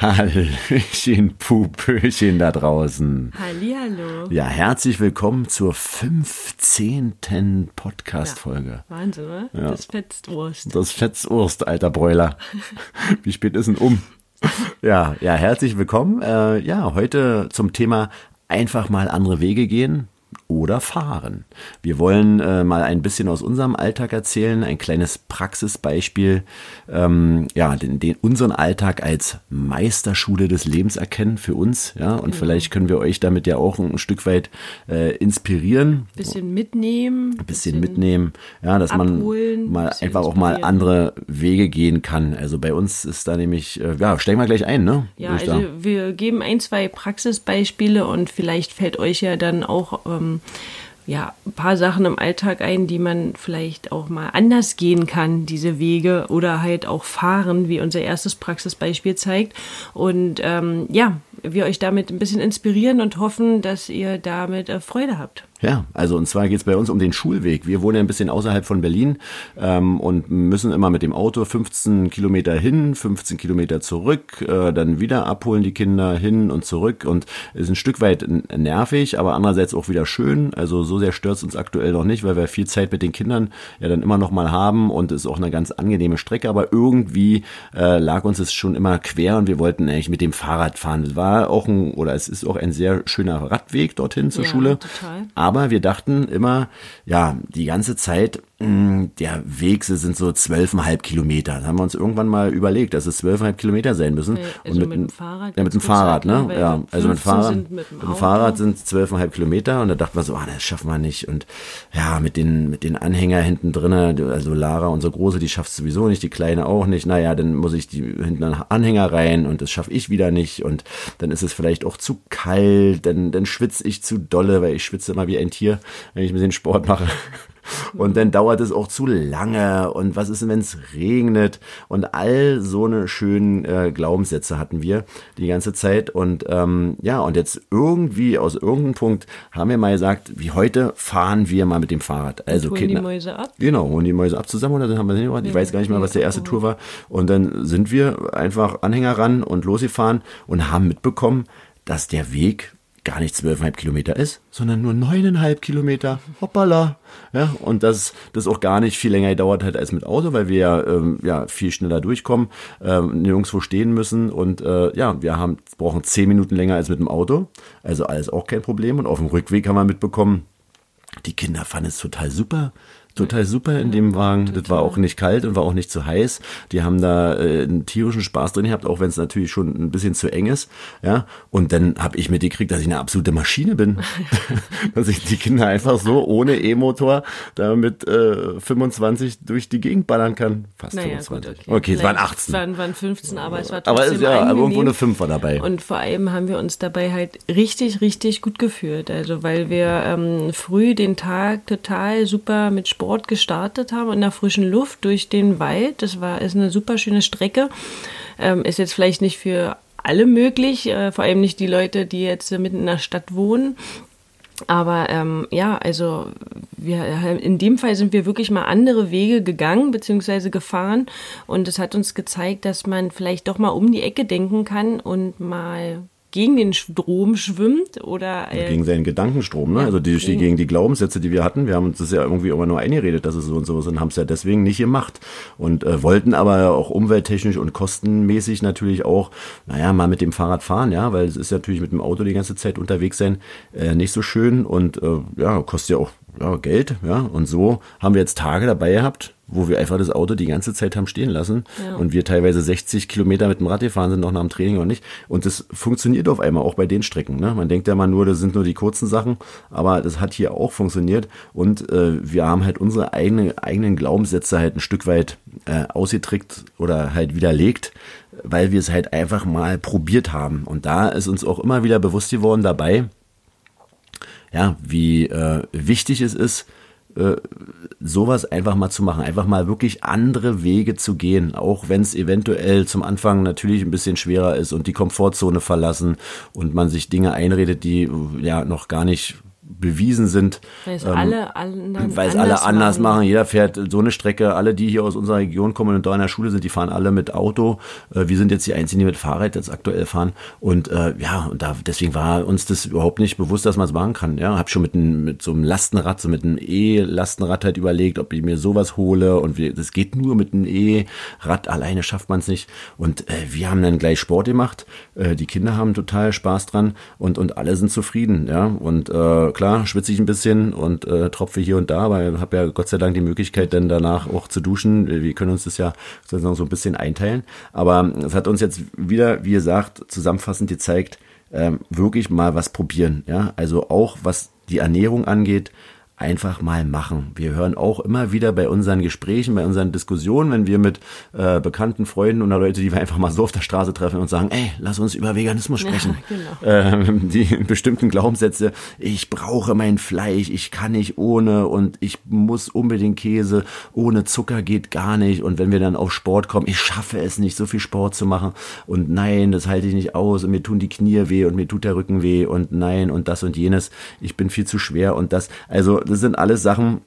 Hallöchen, Pupöchen da draußen. Hallihallo. Ja, herzlich willkommen zur 15. Podcast-Folge. Ja, Wahnsinn, oder? Ja. Das fetzt Wurst. Das Fetzurst, alter Bräuler. Wie spät ist denn um? Ja, ja, herzlich willkommen. Äh, ja, heute zum Thema einfach mal andere Wege gehen oder fahren. Wir wollen äh, mal ein bisschen aus unserem Alltag erzählen, ein kleines Praxisbeispiel, ähm, ja, den, den unseren Alltag als Meisterschule des Lebens erkennen für uns, ja, und vielleicht können wir euch damit ja auch ein Stück weit äh, inspirieren, Bisschen mitnehmen. ein bisschen mitnehmen, ja, dass man abholen, mal bisschen einfach auch mal andere Wege gehen kann. Also bei uns ist da nämlich, äh, ja, steigen wir gleich ein, ne? Ja, also sagen. wir geben ein, zwei Praxisbeispiele und vielleicht fällt euch ja dann auch ähm, ja, ein paar Sachen im Alltag ein, die man vielleicht auch mal anders gehen kann, diese Wege oder halt auch fahren, wie unser erstes Praxisbeispiel zeigt. Und ähm, ja, wir euch damit ein bisschen inspirieren und hoffen, dass ihr damit äh, Freude habt. Ja, also und zwar geht's bei uns um den Schulweg. Wir wohnen ja ein bisschen außerhalb von Berlin ähm, und müssen immer mit dem Auto 15 Kilometer hin, 15 Kilometer zurück, äh, dann wieder abholen die Kinder hin und zurück und ist ein Stück weit nervig, aber andererseits auch wieder schön. Also so sehr stört's uns aktuell noch nicht, weil wir viel Zeit mit den Kindern ja dann immer noch mal haben und es ist auch eine ganz angenehme Strecke, aber irgendwie äh, lag uns es schon immer quer und wir wollten eigentlich mit dem Fahrrad fahren. Es war auch ein, oder es ist auch ein sehr schöner Radweg dorthin zur Ja, Schule. total. Aber wir dachten immer, ja, die ganze Zeit, der Weg sind so zwölfeinhalb Kilometer. Da haben wir uns irgendwann mal überlegt, dass es zwölfeinhalb Kilometer sein müssen. Also mit dem Fahrrad, Ja, mit dem Fahrrad, ne? Ja, also mit dem 15 Fahrrad. sind mit mit dem Auto. Fahrrad sind zwölfeinhalb Kilometer und da dachten wir so, ah, das schaffen wir nicht. Und ja, mit den, mit den Anhänger hinten drinne, also Lara, unsere Große, die schafft sowieso nicht, die Kleine auch nicht. Naja, dann muss ich die hinten an Anhänger rein und das schaffe ich wieder nicht. Und dann ist es vielleicht auch zu kalt, dann, dann schwitze ich zu dolle, weil ich schwitze immer wie ein Tier, wenn ich ein bisschen Sport mache. Und dann dauert es auch zu lange. Und was ist denn, wenn es regnet? Und all so eine schönen äh, Glaubenssätze hatten wir die ganze Zeit. Und ähm, ja, und jetzt irgendwie aus irgendeinem Punkt haben wir mal gesagt, wie heute fahren wir mal mit dem Fahrrad. Also holen die Kinder- Mäuse ab. Genau, holen die Mäuse ab zusammen oder dann haben wir sie hingebracht. Ich weiß gar nicht mehr, was der erste Tour war. Und dann sind wir einfach Anhänger ran und losgefahren und haben mitbekommen, dass der Weg gar nicht zwölfeinhalb Kilometer ist, sondern nur neuneinhalb Kilometer. Hoppala. Ja, und dass das auch gar nicht viel länger gedauert hat als mit Auto, weil wir ja, ähm, ja viel schneller durchkommen, ähm, nirgendwo stehen müssen und äh, ja, wir haben, brauchen zehn Minuten länger als mit dem Auto. Also alles auch kein Problem. Und auf dem Rückweg haben wir mitbekommen, die Kinder fanden es total super. Total super in dem Wagen. Das war auch nicht kalt und war auch nicht zu heiß. Die haben da äh, einen tierischen Spaß drin gehabt, auch wenn es natürlich schon ein bisschen zu eng ist. Ja. Und dann habe ich mitgekriegt, dass ich eine absolute Maschine bin. dass ich die Kinder einfach so ohne E-Motor da mit äh, 25 durch die Gegend ballern kann. Fast Naja, 25. gut, okay, es waren Vielleicht 18. Waren, waren 15, aber es war aber trotzdem es, ja, aber irgendwo eine 5 war dabei. Und vor allem haben wir uns dabei halt richtig, richtig gut gefühlt. Also weil wir ähm, früh den Tag total super mit Sport gestartet haben in der frischen Luft durch den Wald. Das war ist eine super schöne Strecke. Ähm, ist jetzt vielleicht nicht für alle möglich, äh, vor allem nicht die Leute, die jetzt äh, mitten in der Stadt wohnen. Aber ähm, ja, also wir, in dem Fall sind wir wirklich mal andere Wege gegangen bzw. gefahren und es hat uns gezeigt, dass man vielleicht doch mal um die Ecke denken kann und mal gegen den Strom schwimmt oder äh, gegen seinen Gedankenstrom, ne? also die, die, gegen die Glaubenssätze, die wir hatten. Wir haben uns das ja irgendwie immer nur eingeredet, dass es so und so ist und haben es ja deswegen nicht gemacht. Und äh, wollten aber auch umwelttechnisch und kostenmäßig natürlich auch, naja, mal mit dem Fahrrad fahren, ja, weil es ist natürlich mit dem Auto die ganze Zeit unterwegs sein äh, nicht so schön und äh, ja, kostet ja auch ja, Geld, ja. Und so haben wir jetzt Tage dabei gehabt, wo wir einfach das Auto die ganze Zeit haben stehen lassen Ja. und wir teilweise 60 Kilometer mit dem Rad gefahren sind, noch nach dem Training oder nicht. Und das funktioniert auf einmal auch bei den Strecken. Ne? Man denkt ja mal nur, das sind nur die kurzen Sachen, aber das hat hier auch funktioniert. Und äh, wir haben halt unsere eigene, eigenen Glaubenssätze halt ein Stück weit äh, ausgetrickt oder halt widerlegt, weil wir es halt einfach mal probiert haben. Und da ist uns auch immer wieder bewusst geworden dabei, ja, wie äh, wichtig es ist, äh, sowas einfach mal zu machen, einfach mal wirklich andere Wege zu gehen, auch wenn es eventuell zum Anfang natürlich ein bisschen schwerer ist und die Komfortzone verlassen und man sich Dinge einredet, die ja noch gar nicht bewiesen sind. Weil es ähm, alle, anderen weil es alle anders machen. machen. Jeder fährt so eine Strecke. Alle, die hier aus unserer Region kommen und da in der Schule sind, die fahren alle mit Auto. Äh, wir sind jetzt die Einzigen, die mit Fahrrad jetzt aktuell fahren. Und äh, ja, und da deswegen war uns das überhaupt nicht bewusst, dass man es machen kann. Ja, habe schon mit, ein, mit so einem Lastenrad, so mit einem E-Lastenrad halt überlegt, ob ich mir sowas hole. Und wir, das geht nur mit einem E-Rad. Alleine schafft man es nicht. Und äh, wir haben dann gleich Sport gemacht. Äh, die Kinder haben total Spaß dran und und alle sind zufrieden. Ja, und äh, klar schwitze ich ein bisschen und äh, tropfe hier und da, aber ich habe ja Gott sei Dank die Möglichkeit, dann danach auch zu duschen. Wir können uns das ja sozusagen so ein bisschen einteilen. Aber es hat uns jetzt wieder, wie gesagt, zusammenfassend gezeigt, ähm, wirklich mal was probieren. Ja, also auch was die Ernährung angeht, einfach mal machen. Wir hören auch immer wieder bei unseren Gesprächen, bei unseren Diskussionen, wenn wir mit äh, bekannten Freunden oder Leute, die wir einfach mal so auf der Straße treffen und sagen, ey, lass uns über Veganismus sprechen. Ja, genau. äh, die bestimmten Glaubenssätze, ich brauche mein Fleisch, ich kann nicht ohne und ich muss unbedingt Käse, ohne Zucker geht gar nicht. Und wenn wir dann auf Sport kommen, ich schaffe es nicht, so viel Sport zu machen und nein, das halte ich nicht aus und mir tun die Knie weh und mir tut der Rücken weh und nein und das und jenes, ich bin viel zu schwer und das. Also das sind alles Sachen,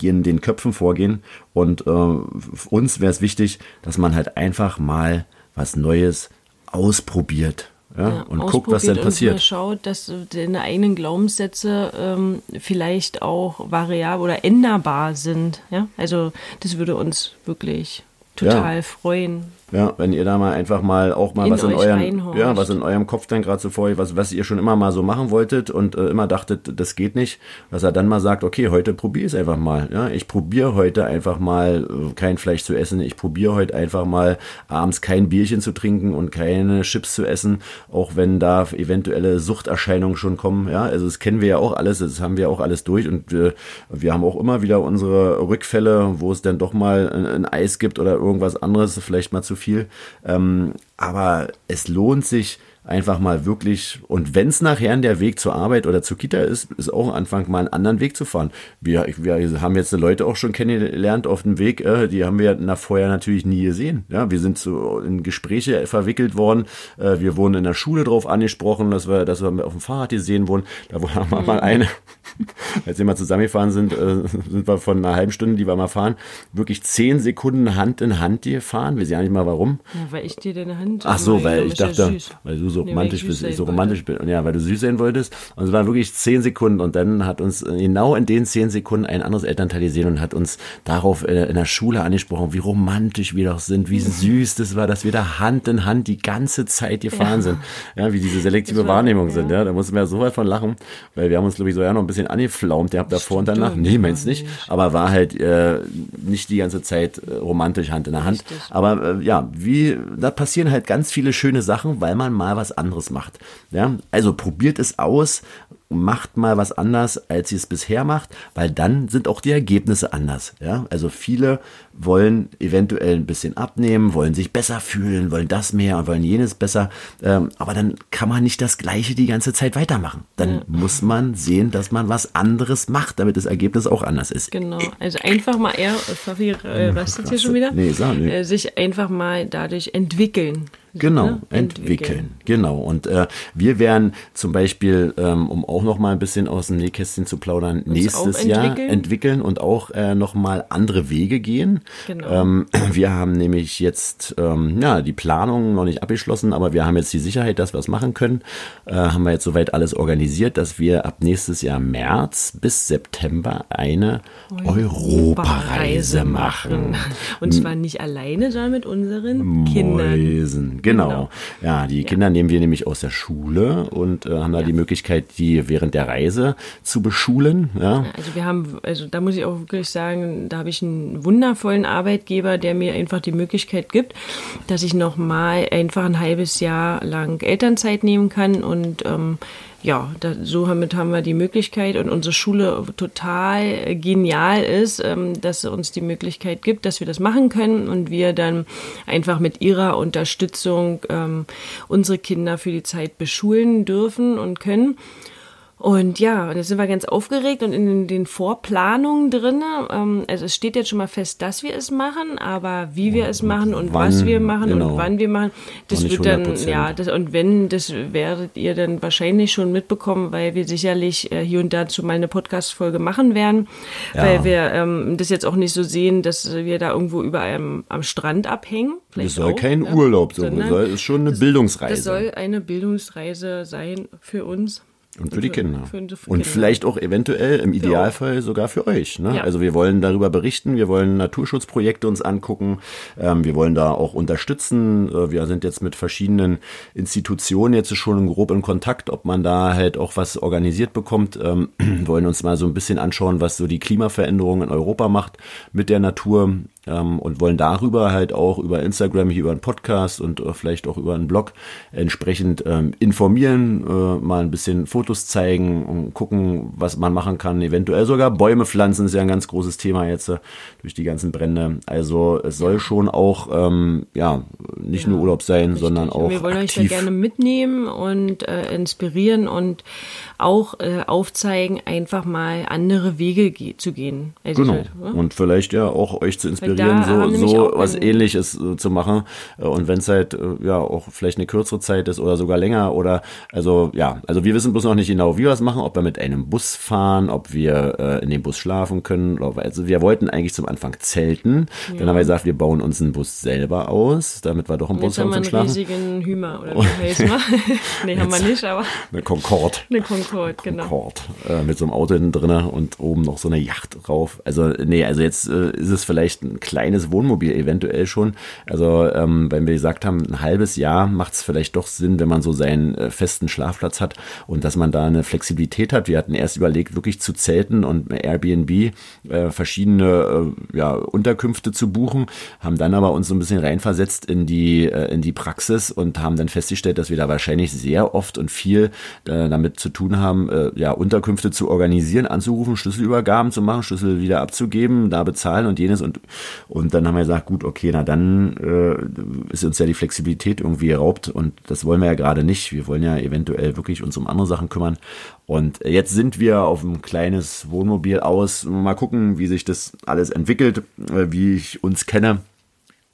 die in den Köpfen vorgehen. Und äh, uns wäre es wichtig, dass man halt einfach mal was Neues ausprobiert. Ja, ja, und guckt, was dann passiert. Und schaut, dass deine eigenen Glaubenssätze ähm, vielleicht auch variabel oder änderbar sind. Ja? Also das würde uns wirklich total freuen. Ja, wenn ihr da mal einfach mal auch mal in was in eurem, ja, was in eurem Kopf dann gerade so vor was, was ihr schon immer mal so machen wolltet und äh, immer dachtet, das geht nicht, dass er dann mal sagt, okay, heute probiere ich es einfach mal. Ja, ich probiere heute einfach mal äh, kein Fleisch zu essen. Ich probiere heute einfach mal abends kein Bierchen zu trinken und keine Chips zu essen, auch wenn da eventuelle Suchterscheinungen schon kommen. Ja, also das kennen wir ja auch alles, das haben wir auch alles durch und wir, wir haben auch immer wieder unsere Rückfälle, wo es dann doch mal ein, ein Eis gibt oder irgendwas anderes, vielleicht mal zu viel. Ähm, aber es lohnt sich, einfach mal wirklich, und wenn es nachher der Weg zur Arbeit oder zur Kita ist, ist auch ein Anfang, mal einen anderen Weg zu fahren. Wir, wir haben jetzt Leute auch schon kennengelernt auf dem Weg, äh, die haben wir nach vorher natürlich nie gesehen. Ja, wir sind so in Gespräche verwickelt worden. Äh, wir wurden in der Schule drauf angesprochen, dass wir, dass wir auf dem Fahrrad gesehen wurden. Da haben wir mal eine, als wir mal zusammengefahren sind, äh, sind wir von einer halben Stunde, die wir mal fahren, wirklich zehn Sekunden Hand in Hand gefahren. Wir sehen ja nicht mal warum. Ja, weil ich dir deine Hand. Ach so, weil ich dachte, weil du so nee, romantisch bist, so romantisch bin. Und ja, weil du süß sein wolltest. Und es waren wirklich zehn Sekunden. Und dann hat uns genau in den zehn Sekunden ein anderes Elternteil gesehen und hat uns darauf in der Schule angesprochen, wie romantisch wir doch sind, wie süß das war, dass wir da Hand in Hand die ganze Zeit gefahren ja. sind. Ja, wie diese selektive war, Wahrnehmung ja. sind. Ja, da mussten wir so weit von lachen, weil wir haben uns, glaube ich, so ja noch ein bisschen angeflaumt. Ihr habt davor und danach. Nee, meinst nicht. Aber war halt äh, nicht die ganze Zeit äh, romantisch Hand in der Hand. Richtig. Aber äh, ja, wie, da passieren halt ganz viele schöne Sachen, weil man mal was anderes macht. Ja, also probiert es aus, macht mal was anders, als ihr es bisher macht, weil dann sind auch die Ergebnisse anders. Ja, also viele wollen eventuell ein bisschen abnehmen, wollen sich besser fühlen, wollen das mehr und wollen jenes besser, ähm, aber dann kann man nicht das Gleiche die ganze Zeit weitermachen. Dann ja. muss man sehen, dass man was anderes macht, damit das Ergebnis auch anders ist. Genau, also einfach mal eher, Fabi äh, rastet hier schon wieder, nee, sag, nee. Äh, sich einfach mal dadurch entwickeln. Genau, ne? entwickeln. entwickeln. Genau. Und äh, wir werden zum Beispiel, ähm, um auch noch mal ein bisschen aus dem Nähkästchen zu plaudern, Uns nächstes Jahr entwickeln und auch äh, noch mal andere Wege gehen. Genau. Ähm, wir haben nämlich jetzt ähm, ja die Planung noch nicht abgeschlossen, aber wir haben jetzt die Sicherheit, dass wir es machen können. Äh, haben wir jetzt soweit alles organisiert, dass wir ab nächstes Jahr März bis September eine Europareise machen. Und zwar nicht alleine, sondern mit unseren Mäusen. Kindern. Genau. genau. Ja, die ja. Kinder nehmen wir nämlich aus der Schule und äh, haben da ja. die Möglichkeit, die während der Reise zu beschulen. Ja. Also wir haben, also da muss ich auch wirklich sagen, da habe ich einen wundervollen Arbeitgeber, der mir einfach die Möglichkeit gibt, dass ich noch mal einfach ein halbes Jahr lang Elternzeit nehmen kann und ähm, ja, da, so damit haben wir die Möglichkeit und unsere Schule total genial ist, ähm, dass sie uns die Möglichkeit gibt, dass wir das machen können und wir dann einfach mit ihrer Unterstützung ähm, unsere Kinder für die Zeit beschulen dürfen und können. Und ja, und jetzt sind wir ganz aufgeregt und in den Vorplanungen drin. Ähm, also es steht jetzt schon mal fest, dass wir es machen, aber wie wir es machen und wann, was wir machen genau. und wann wir machen, das wird dann, ja, das, und wenn, das werdet ihr dann wahrscheinlich schon mitbekommen, weil wir sicherlich äh, hier und dazu mal eine Podcast-Folge machen werden, ja. weil wir ähm, das jetzt auch nicht so sehen, dass wir da irgendwo über einem am Strand abhängen. Das soll auch, kein ja, Urlaub sein, das soll, ist schon eine das, Bildungsreise. Das soll eine Bildungsreise sein für uns. Und für die Kinder. Für, für und Kinder. vielleicht auch eventuell im Idealfall sogar für euch. Ne? Ja. Also wir wollen darüber berichten, wir wollen Naturschutzprojekte uns angucken, ähm, wir wollen da auch unterstützen. Äh, wir sind jetzt mit verschiedenen Institutionen jetzt schon grob in Kontakt, ob man da halt auch was organisiert bekommt. Ähm, wollen uns mal so ein bisschen anschauen, was so die Klimaveränderung in Europa macht mit der Natur ähm, und wollen darüber halt auch über Instagram, hier über einen Podcast und äh, vielleicht auch über einen Blog entsprechend ähm, informieren, äh, mal ein bisschen Fotos zeigen und gucken, was man machen kann. Eventuell sogar Bäume pflanzen ist ja ein ganz großes Thema jetzt äh, durch die ganzen Brände. Also es soll schon auch ähm, ja nicht ja, nur Urlaub sein, richtig. sondern auch Wir wollen aktiv. euch da gerne mitnehmen und äh, inspirieren und auch äh, aufzeigen, einfach mal andere Wege ge zu gehen. Also genau. Halt, und vielleicht ja auch euch zu inspirieren, so, so was ähnliches äh, zu machen. Äh, und wenn es halt äh, ja auch vielleicht eine kürzere Zeit ist oder sogar länger oder also ja, also wir wissen bloß noch nicht genau, wie wir es machen, ob wir mit einem Bus fahren, ob wir äh, in dem Bus schlafen können. Also wir wollten eigentlich zum Anfang zelten. Ja. Dann haben wir gesagt, wir bauen uns einen Bus selber aus, damit wir doch im Bus haben zum Schlafen. Jetzt haben wir einen riesigen Hümer oder wie heißt Nee, haben wir nicht, aber. Eine Concorde. Eine Concorde, genau. Concorde. Äh, mit so einem Auto hinten drin und oben noch so eine Yacht drauf. Also, nee, also jetzt äh, ist es vielleicht ein kleines Wohnmobil eventuell schon. Also, ähm, wenn wir gesagt haben, ein halbes Jahr macht es vielleicht doch Sinn, wenn man so seinen äh, festen Schlafplatz hat und dass man da eine Flexibilität hat. Wir hatten erst überlegt, wirklich zu zelten und Airbnb äh, verschiedene äh, ja, Unterkünfte zu buchen, haben dann aber uns so ein bisschen reinversetzt in die, äh, in die Praxis und haben dann festgestellt, dass wir da wahrscheinlich sehr oft und viel äh, damit zu tun haben, äh, ja, Unterkünfte zu organisieren, anzurufen, Schlüsselübergaben zu machen, Schlüssel wieder abzugeben, da bezahlen und jenes und, und dann haben wir gesagt, gut, okay, na dann äh, ist uns ja die Flexibilität irgendwie geraubt und das wollen wir ja gerade nicht. Wir wollen ja eventuell wirklich uns um andere Sachen kümmern. Und jetzt sind wir auf ein kleines Wohnmobil aus. Mal gucken, wie sich das alles entwickelt, äh, wie ich uns kenne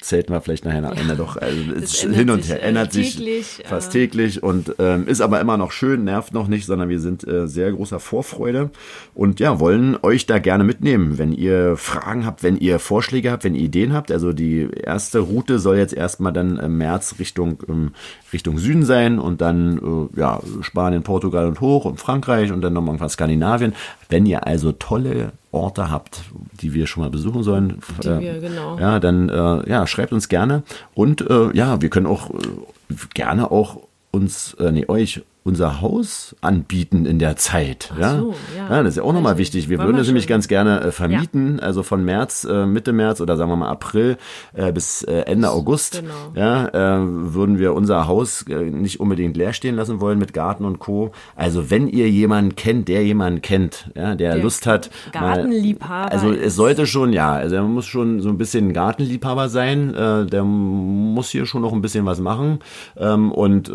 zelten wir vielleicht nachher am Ende doch. Also es hin und her, ändert sich täglich, fast äh, täglich und ähm, ist aber immer noch schön, nervt noch nicht, sondern wir sind äh, sehr großer Vorfreude und ja, wollen euch da gerne mitnehmen, wenn ihr Fragen habt, wenn ihr Vorschläge habt, wenn ihr Ideen habt. Also die erste Route soll jetzt erstmal dann im März Richtung, ähm, Richtung Süden sein und dann äh, ja, Spanien, Portugal und hoch und Frankreich und dann nochmal irgendwas Skandinavien. Wenn ihr also tolle Orte habt, die wir schon mal besuchen sollen, die äh, wir, genau. ja, dann äh, ja, schreibt uns gerne. Und äh, ja, wir können auch äh, gerne auch uns, äh, nee, euch unser Haus anbieten in der Zeit. Ach ja? So, ja. ja. das ist ja auch nochmal also, wichtig. Wir würden es nämlich ganz gerne äh, vermieten, ja. also von März, äh, Mitte März oder sagen wir mal April äh, bis äh, Ende August. Genau. Ja, äh, würden wir unser Haus äh, nicht unbedingt leer stehen lassen wollen mit Garten und Co. Also wenn ihr jemanden kennt, der jemanden kennt, ja, der, der Lust hat. Gartenliebhaber. Mal, also es sollte schon, ja, also er muss schon so ein bisschen Gartenliebhaber sein. Der muss hier schon noch ein bisschen was machen ähm, und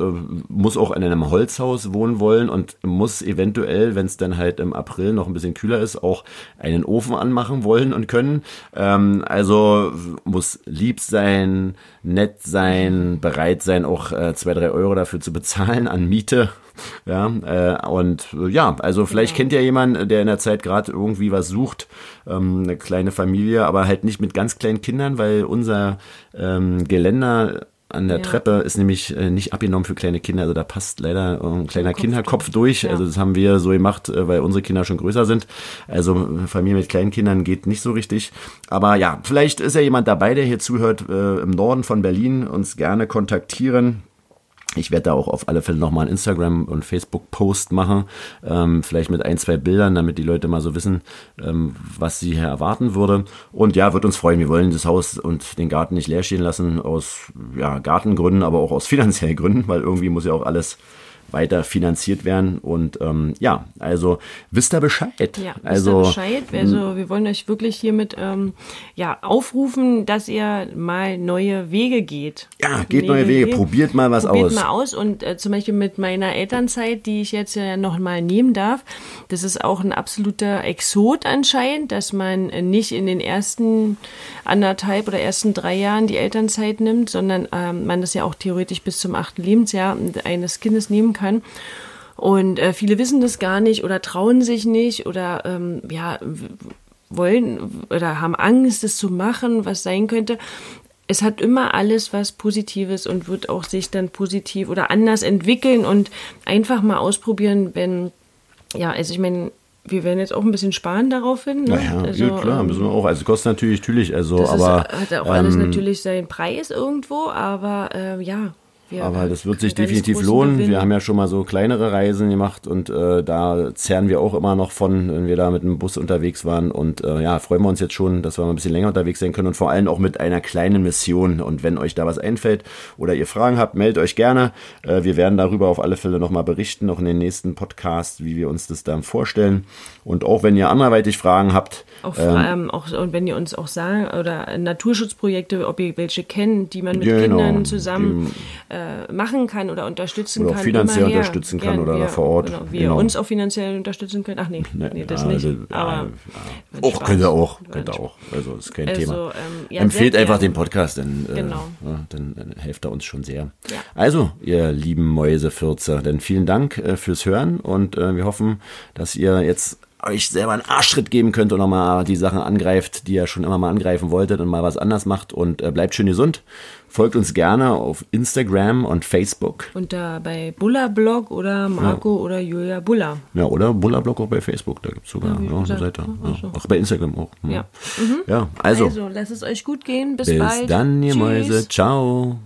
muss auch in einem Holzhaus Gewächshaus wohnen wollen und muss eventuell, wenn es dann halt im April noch ein bisschen kühler ist, auch einen Ofen anmachen wollen und können. Ähm, also muss lieb sein, nett sein, bereit sein, auch äh, zwei, drei Euro dafür zu bezahlen an Miete. Ja, äh, und ja, also vielleicht ja. kennt ja jemand, der in der Zeit gerade irgendwie was sucht, ähm, eine kleine Familie, aber halt nicht mit ganz kleinen Kindern, weil unser ähm, Geländer an der ja. Treppe ist nämlich äh, nicht abgenommen für kleine Kinder. Also da passt leider ein kleiner Kopf Kinderkopf durch. Ja. Also das haben wir so gemacht, äh, weil unsere Kinder schon größer sind. Also Familie mit kleinen Kindern geht nicht so richtig. Aber ja, vielleicht ist ja jemand dabei, der hier zuhört, äh, im Norden von Berlin, uns gerne kontaktieren. Ich werde da auch auf alle Fälle nochmal einen Instagram- und Facebook-Post machen, ähm, vielleicht mit ein, zwei Bildern, damit die Leute mal so wissen, ähm, was sie hier erwarten würde. Und ja, wird uns freuen. Wir wollen das Haus und den Garten nicht leer stehen lassen, aus ja, Gartengründen, aber auch aus finanziellen Gründen, weil irgendwie muss ja auch alles weiter finanziert werden. Und ähm, ja, also wisst ihr Bescheid. Ja, also wisst ihr Bescheid. Also wir wollen euch wirklich hiermit ähm, ja, aufrufen, dass ihr mal neue Wege geht. Ja, geht neue Wege, probiert mal was probiert aus. mal aus und äh, zum Beispiel mit meiner Elternzeit, die ich jetzt ja noch mal nehmen darf, das ist auch ein absoluter Exot anscheinend, dass man nicht in den ersten anderthalb oder ersten drei Jahren die Elternzeit nimmt, sondern ähm, man das ja auch theoretisch bis zum achten Lebensjahr eines Kindes nehmen kann. Und äh, viele wissen das gar nicht oder trauen sich nicht oder ähm, ja wollen oder haben Angst, es zu machen, was sein könnte. Es hat immer alles was Positives und wird auch sich dann positiv oder anders entwickeln und einfach mal ausprobieren, wenn, ja, also ich meine, wir werden jetzt auch ein bisschen sparen daraufhin. Ne? Naja, also, ja, klar, ähm, müssen wir auch. Also kostet natürlich, natürlich, also, das aber. ist, hat auch alles ähm, natürlich seinen Preis irgendwo, aber äh, ja. Wir Aber das wird sich definitiv lohnen. Gewinn- Wir haben ja schon mal so kleinere Reisen gemacht und äh, da zehren wir auch immer noch von, wenn wir da mit dem Bus unterwegs waren. Und äh, ja, freuen wir uns jetzt schon, dass wir mal ein bisschen länger unterwegs sein können und vor allem auch mit einer kleinen Mission. Und wenn euch da was einfällt oder ihr Fragen habt, meldet euch gerne. Äh, wir werden darüber auf alle Fälle nochmal berichten, noch in den nächsten Podcasts, wie wir uns das dann vorstellen. Und auch wenn ihr anderweitig Fragen habt, Auch, ähm, auch, und wenn ihr uns auch sagen, oder Naturschutzprojekte, ob ihr welche kennt, die man mit genau. Kindern zusammen äh, machen kann oder unterstützen Oder auch kann. finanziell immer her. unterstützen kann Gern, oder wir, vor Ort. Genau, wie Genau. uns auch finanziell unterstützen könnt. Ach nee, nee das ja, nicht. also, ja, aber ja. auch Spaß. könnt ihr auch, könnt ihr auch. Also ist kein Also, Thema. ähm, ja, Empfehlt einfach den Podcast, denn äh, Genau. ja, dann, dann helft er uns schon sehr. Ja. Also, ihr lieben Mäusefürzer, dann vielen Dank äh, fürs Hören und äh, wir hoffen, dass ihr jetzt euch selber einen Arschtritt geben könnt und nochmal die Sachen angreift, die ihr schon immer mal angreifen wolltet und mal was anders macht und äh, bleibt schön gesund. Folgt uns gerne auf Instagram und Facebook. Und da bei Bulla Blog oder Marco oder Julia Bulla. Ja, oder Bullablog auch bei Facebook, da gibt es sogar wie ja, eine Seite. ja, Ja, so. auch bei Instagram auch. Hm. Ja. Ja, also, Also, lasst es euch gut gehen. Bis, bis bald. dann, ihr Tschüss. Mäuse. Ciao.